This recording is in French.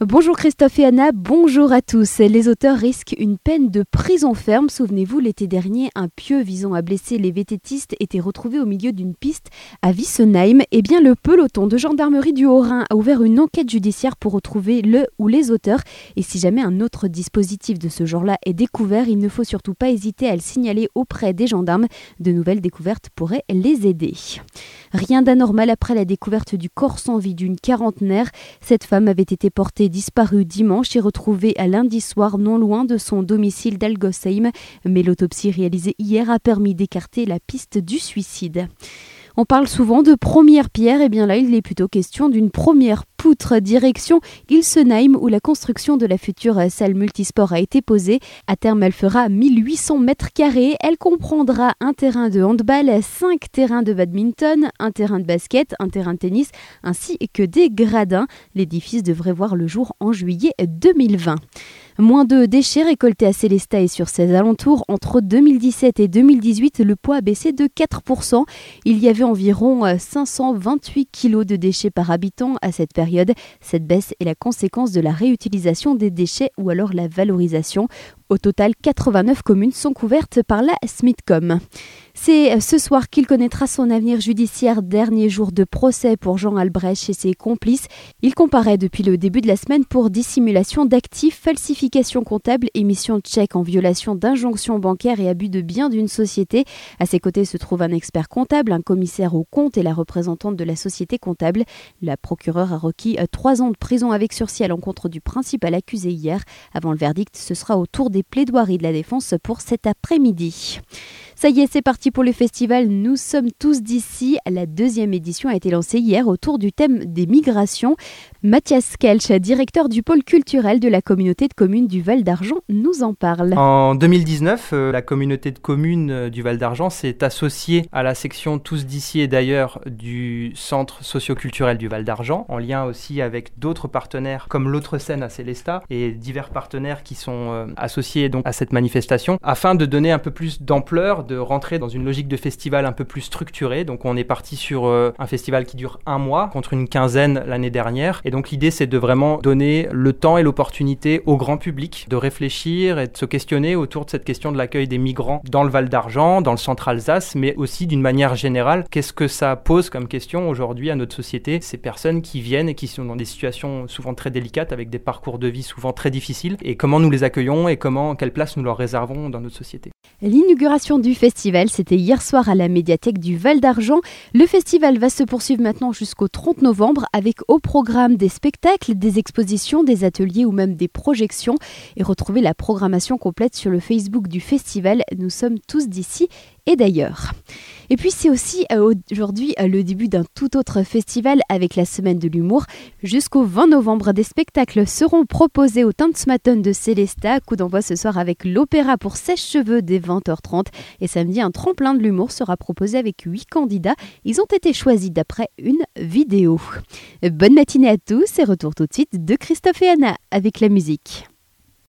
Bonjour Christophe et Anna, bonjour à tous. Les auteurs risquent une peine de prison ferme. Souvenez-vous, l'été dernier, un pieu visant à blesser les vététistes était retrouvé au milieu d'une piste à Wissenheim. Eh bien, le peloton de gendarmerie du Haut-Rhin a ouvert une enquête judiciaire pour retrouver le ou les auteurs. Et si jamais un autre dispositif de ce genre-là est découvert, il ne faut surtout pas hésiter à le signaler auprès des gendarmes. De nouvelles découvertes pourraient les aider. Rien d'anormal après la découverte du corps sans vie d'une quarantenaire. Cette femme avait été portée disparue dimanche et retrouvée à lundi soir non loin de son domicile d'Algosheim. Mais l'autopsie réalisée hier a permis d'écarter la piste du suicide. On parle souvent de première pierre, et bien là il est plutôt question d'une première direction Ilsenheim où la construction de la future salle multisport a été posée. À terme elle fera 1800 mètres carrés, elle comprendra un terrain de handball, 5 terrains de badminton, un terrain de basket, un terrain de tennis ainsi que des gradins. L'édifice devrait voir le jour en juillet 2020. Moins de déchets récoltés à Célestat et sur ses alentours. Entre 2017 et 2018, le poids a baissé de 4%. Il y avait environ 528 euh, kg de déchets par habitant à cette période. Cette baisse est la conséquence de la réutilisation des déchets ou alors la valorisation. Au total, 89 communes sont couvertes par la Smithcom. C'est ce soir qu'il connaîtra son avenir judiciaire, dernier jour de procès pour Jean Albrecht et ses complices. Il comparaît depuis le début de la semaine pour dissimulation d'actifs, falsification comptable, émission de chèques en violation d'injonctions bancaires et abus de biens d'une société. À ses côtés se trouve un expert comptable, un commissaire au compte et la représentante de la société comptable. La procureure a requis trois ans de prison avec sursis à l'encontre du principal accusé hier. Avant le verdict, ce sera au tour des plaidoiries de la défense pour cet après-midi. Ça y est, c'est parti pour le festival Nous sommes tous d'ici. La deuxième édition a été lancée hier autour du thème des migrations. Mathias Kelch, directeur du pôle culturel de la communauté de communes du Val d'Argent, nous en parle. En 2019, euh, la communauté de communes euh, du Val d'Argent s'est associée à la section Tous d'ici et d'ailleurs du centre socioculturel du Val d'Argent, en lien aussi avec d'autres partenaires comme l'autre scène à Célestat et divers partenaires qui sont euh, donc à cette manifestation, afin de donner un peu plus d'ampleur de rentrer dans une logique de festival un peu plus structurée. Donc on est parti sur euh, un festival qui dure un mois contre une quinzaine l'année dernière. Et donc l'idée c'est de vraiment donner le temps et l'opportunité au grand public de réfléchir et de se questionner autour de cette question de l'accueil des migrants dans le Val d'Argent, dans le centre Alsace, mais aussi d'une manière générale. Qu'est-ce que ça pose comme question aujourd'hui à notre société Ces personnes qui viennent et qui sont dans des situations souvent très délicates avec des parcours de vie souvent très difficiles et comment nous les accueillons et comment, quelle place nous leur réservons dans notre société. L'inauguration du festival, c'était hier soir à la médiathèque du Val d'Argent. Le festival va se poursuivre maintenant jusqu'au 30 novembre avec au programme des spectacles, des expositions, des ateliers ou même des projections. Et retrouvez la programmation complète sur le Facebook du festival. Nous sommes tous d'ici et d'ailleurs. Et puis c'est aussi euh, aujourd'hui euh, le début d'un tout autre festival avec la semaine de l'humour. Jusqu'au 20 novembre, des spectacles seront proposés au Tanzmatten de Célesta. Coup d'envoi ce soir avec l'opéra pour sèche-cheveux dès 20h30. Et samedi, un tremplin de l'humour sera proposé avec 8 candidats. Ils ont été choisis d'après une vidéo. Bonne matinée à tous et retour tout de suite de Christophe et Anna avec la musique.